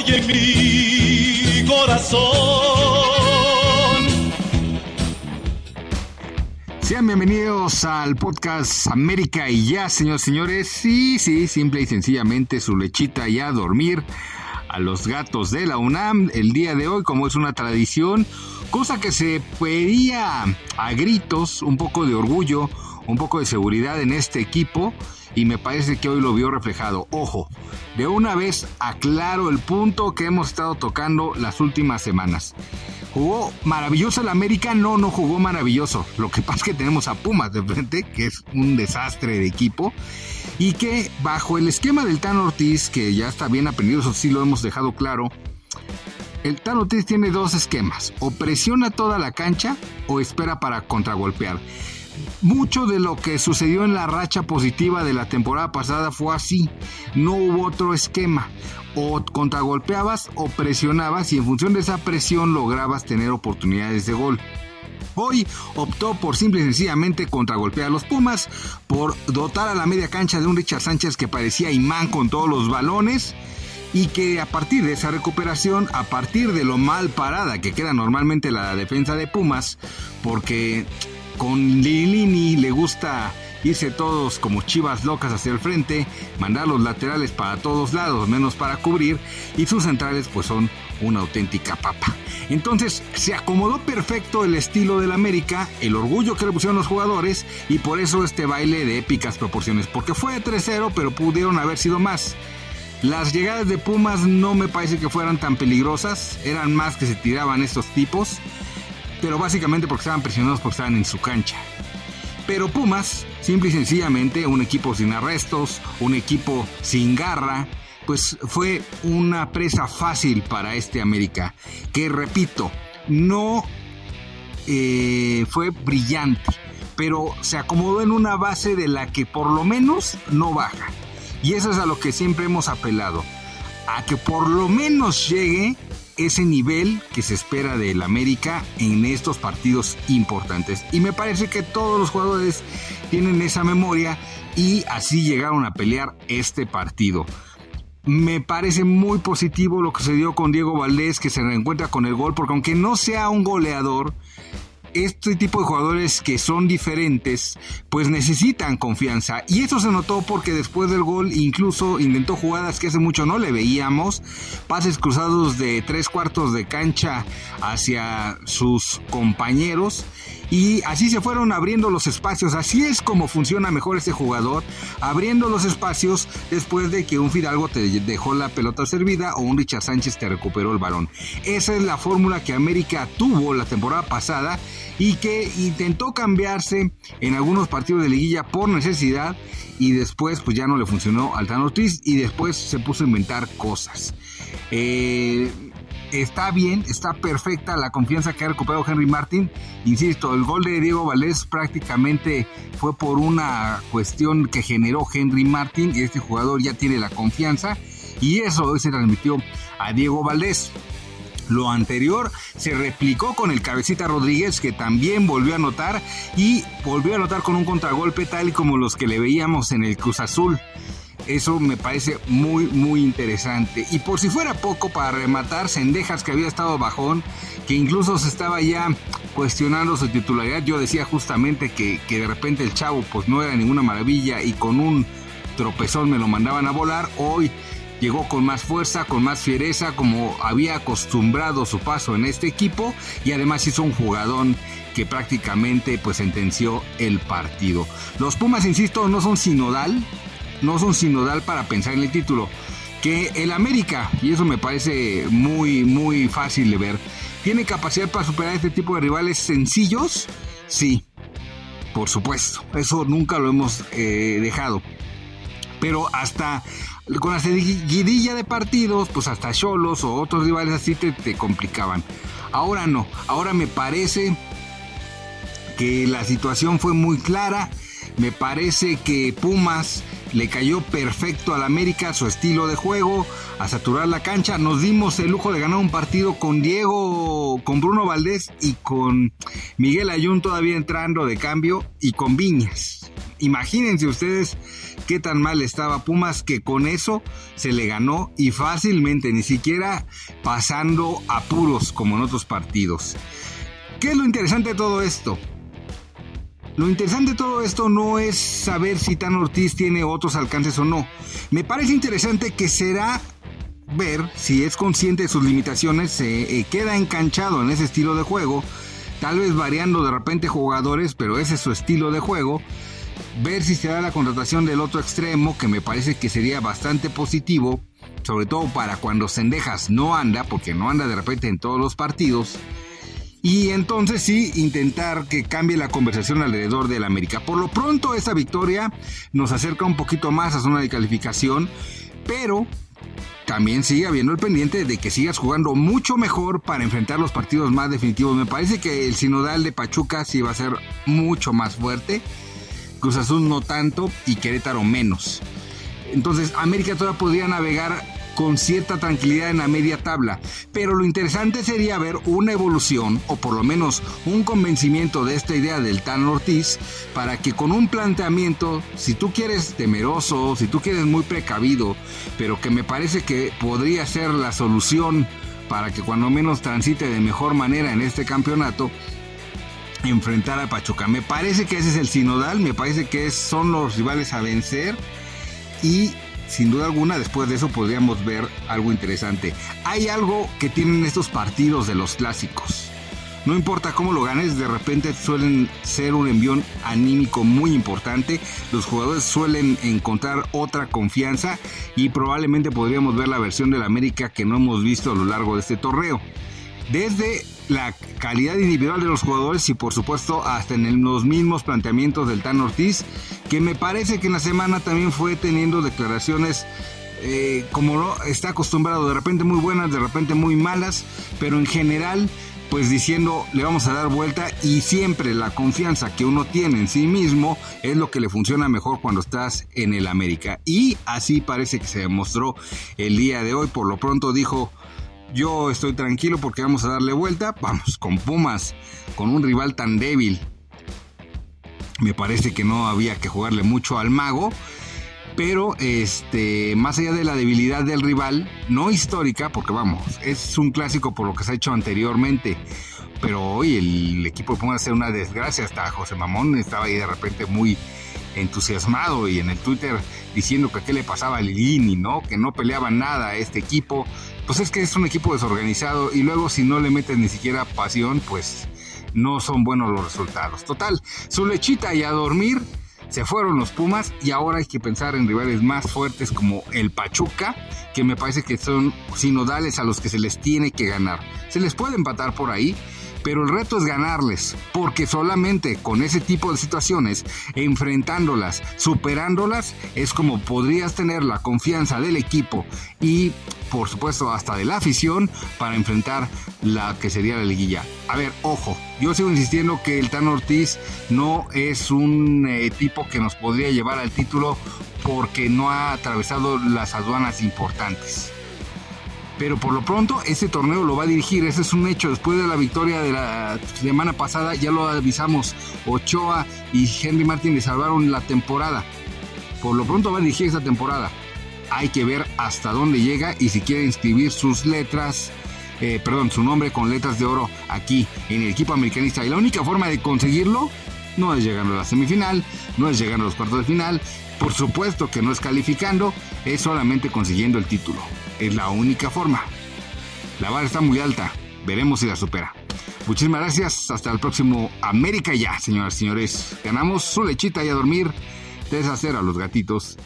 hoy en mi corazón. Sean bienvenidos al podcast América y ya, señores señores. Sí, sí, simple y sencillamente su lechita ya a dormir a los gatos de la UNAM el día de hoy, como es una tradición, cosa que se pedía a gritos, un poco de orgullo, un poco de seguridad en este equipo y me parece que hoy lo vio reflejado. Ojo, de una vez aclaro el punto que hemos estado tocando las últimas semanas. ¿Jugó maravilloso el América? No, no jugó maravilloso. Lo que pasa es que tenemos a Pumas de frente, que es un desastre de equipo. Y que bajo el esquema del Tan Ortiz, que ya está bien aprendido, eso sí lo hemos dejado claro, el Tan Ortiz tiene dos esquemas. O presiona toda la cancha o espera para contragolpear. Mucho de lo que sucedió en la racha positiva de la temporada pasada fue así. No hubo otro esquema. O contragolpeabas o presionabas y en función de esa presión lograbas tener oportunidades de gol. Hoy optó por simple y sencillamente contragolpear a los Pumas, por dotar a la media cancha de un Richard Sánchez que parecía imán con todos los balones y que a partir de esa recuperación, a partir de lo mal parada que queda normalmente la defensa de Pumas, porque con Lilini le gusta irse todos como chivas locas hacia el frente, mandar los laterales para todos lados, menos para cubrir, y sus centrales pues son una auténtica papa. Entonces se acomodó perfecto el estilo del América, el orgullo que le pusieron los jugadores, y por eso este baile de épicas proporciones, porque fue de 3-0, pero pudieron haber sido más. Las llegadas de Pumas no me parece que fueran tan peligrosas, eran más que se tiraban estos tipos pero básicamente porque estaban presionados porque estaban en su cancha. Pero Pumas, simple y sencillamente, un equipo sin arrestos, un equipo sin garra, pues fue una presa fácil para este América, que repito, no eh, fue brillante, pero se acomodó en una base de la que por lo menos no baja. Y eso es a lo que siempre hemos apelado, a que por lo menos llegue ese nivel que se espera del América en estos partidos importantes. Y me parece que todos los jugadores tienen esa memoria y así llegaron a pelear este partido. Me parece muy positivo lo que se dio con Diego Valdés, que se reencuentra con el gol, porque aunque no sea un goleador, este tipo de jugadores que son diferentes, pues necesitan confianza. Y eso se notó porque después del gol incluso intentó jugadas que hace mucho no le veíamos, pases cruzados de tres cuartos de cancha hacia sus compañeros y así se fueron abriendo los espacios. Así es como funciona mejor este jugador, abriendo los espacios después de que un Fidalgo te dejó la pelota servida o un Richard Sánchez te recuperó el balón. Esa es la fórmula que América tuvo la temporada pasada y que intentó cambiarse en algunos partidos de liguilla por necesidad y después pues ya no le funcionó al Tan Ortiz y después se puso a inventar cosas. Eh, está bien, está perfecta la confianza que ha recuperado Henry Martin. Insisto, el gol de Diego Valdés prácticamente fue por una cuestión que generó Henry Martin y este jugador ya tiene la confianza y eso hoy se transmitió a Diego Valdés. Lo anterior se replicó con el cabecita Rodríguez que también volvió a anotar y volvió a anotar con un contragolpe tal y como los que le veíamos en el Cruz Azul. Eso me parece muy, muy interesante. Y por si fuera poco, para rematar, Sendejas, que había estado bajón, que incluso se estaba ya cuestionando su titularidad. Yo decía justamente que, que de repente el chavo, pues no era ninguna maravilla y con un tropezón me lo mandaban a volar. Hoy llegó con más fuerza, con más fiereza, como había acostumbrado su paso en este equipo y además hizo un jugadón que prácticamente pues sentenció el partido. Los Pumas, insisto, no son sinodal, no son sinodal para pensar en el título. Que el América, y eso me parece muy, muy fácil de ver, ¿tiene capacidad para superar este tipo de rivales sencillos? Sí, por supuesto, eso nunca lo hemos eh, dejado. Pero hasta con la seguidilla de partidos, pues hasta Cholos o otros rivales así te, te complicaban. Ahora no, ahora me parece que la situación fue muy clara. Me parece que Pumas le cayó perfecto al América su estilo de juego, a saturar la cancha. Nos dimos el lujo de ganar un partido con Diego, con Bruno Valdés y con Miguel Ayun todavía entrando de cambio y con Viñas. Imagínense ustedes qué tan mal estaba Pumas que con eso se le ganó y fácilmente, ni siquiera pasando apuros como en otros partidos. ¿Qué es lo interesante de todo esto? Lo interesante de todo esto no es saber si Tan Ortiz tiene otros alcances o no. Me parece interesante que será ver si es consciente de sus limitaciones, se eh, queda enganchado en ese estilo de juego, tal vez variando de repente jugadores, pero ese es su estilo de juego. Ver si se da la contratación del otro extremo, que me parece que sería bastante positivo, sobre todo para cuando Sendejas no anda, porque no anda de repente en todos los partidos y entonces sí intentar que cambie la conversación alrededor del América. Por lo pronto esta victoria nos acerca un poquito más a zona de calificación, pero también sigue habiendo el pendiente de que sigas jugando mucho mejor para enfrentar los partidos más definitivos. Me parece que el sinodal de Pachuca sí va a ser mucho más fuerte, Cruz Azul no tanto y Querétaro menos. Entonces América todavía podría navegar con cierta tranquilidad en la media tabla. Pero lo interesante sería ver una evolución o por lo menos un convencimiento de esta idea del Tan Ortiz para que con un planteamiento, si tú quieres temeroso, si tú quieres muy precavido, pero que me parece que podría ser la solución para que cuando menos transite de mejor manera en este campeonato, enfrentar a Pachuca. Me parece que ese es el sinodal, me parece que son los rivales a vencer y sin duda alguna después de eso podríamos ver algo interesante. Hay algo que tienen estos partidos de los clásicos. No importa cómo lo ganes, de repente suelen ser un envión anímico muy importante. Los jugadores suelen encontrar otra confianza y probablemente podríamos ver la versión del América que no hemos visto a lo largo de este torneo. Desde la calidad individual de los jugadores y por supuesto hasta en los mismos planteamientos del Tan Ortiz, que me parece que en la semana también fue teniendo declaraciones eh, como está acostumbrado, de repente muy buenas, de repente muy malas, pero en general pues diciendo le vamos a dar vuelta y siempre la confianza que uno tiene en sí mismo es lo que le funciona mejor cuando estás en el América. Y así parece que se demostró el día de hoy. Por lo pronto dijo, yo estoy tranquilo porque vamos a darle vuelta. Vamos, con Pumas, con un rival tan débil. Me parece que no había que jugarle mucho al mago. Pero este, más allá de la debilidad del rival, no histórica, porque vamos, es un clásico por lo que se ha hecho anteriormente. Pero hoy el equipo de Pumas hacer una desgracia. Hasta José Mamón estaba ahí de repente muy entusiasmado y en el Twitter diciendo que qué le pasaba a Lilini, ¿no? Que no peleaba nada a este equipo pues es que es un equipo desorganizado y luego si no le metes ni siquiera pasión, pues no son buenos los resultados. Total, su lechita y a dormir. Se fueron los Pumas y ahora hay que pensar en rivales más fuertes como el Pachuca, que me parece que son sinodales a los que se les tiene que ganar. Se les puede empatar por ahí, pero el reto es ganarles, porque solamente con ese tipo de situaciones, enfrentándolas, superándolas, es como podrías tener la confianza del equipo y por supuesto hasta de la afición para enfrentar la que sería la liguilla. A ver, ojo, yo sigo insistiendo que el Tan Ortiz no es un eh, tipo que nos podría llevar al título porque no ha atravesado las aduanas importantes. Pero por lo pronto ese torneo lo va a dirigir, ese es un hecho. Después de la victoria de la semana pasada, ya lo avisamos, Ochoa y Henry Martin le salvaron la temporada. Por lo pronto va a dirigir esa temporada hay que ver hasta dónde llega y si quiere inscribir sus letras, eh, perdón, su nombre con letras de oro aquí en el equipo americanista. Y la única forma de conseguirlo no es llegando a la semifinal, no es llegando a los cuartos de final, por supuesto que no es calificando, es solamente consiguiendo el título. Es la única forma. La barra está muy alta, veremos si la supera. Muchísimas gracias, hasta el próximo América ya, señoras y señores. Ganamos su lechita y a dormir, deshacer a los gatitos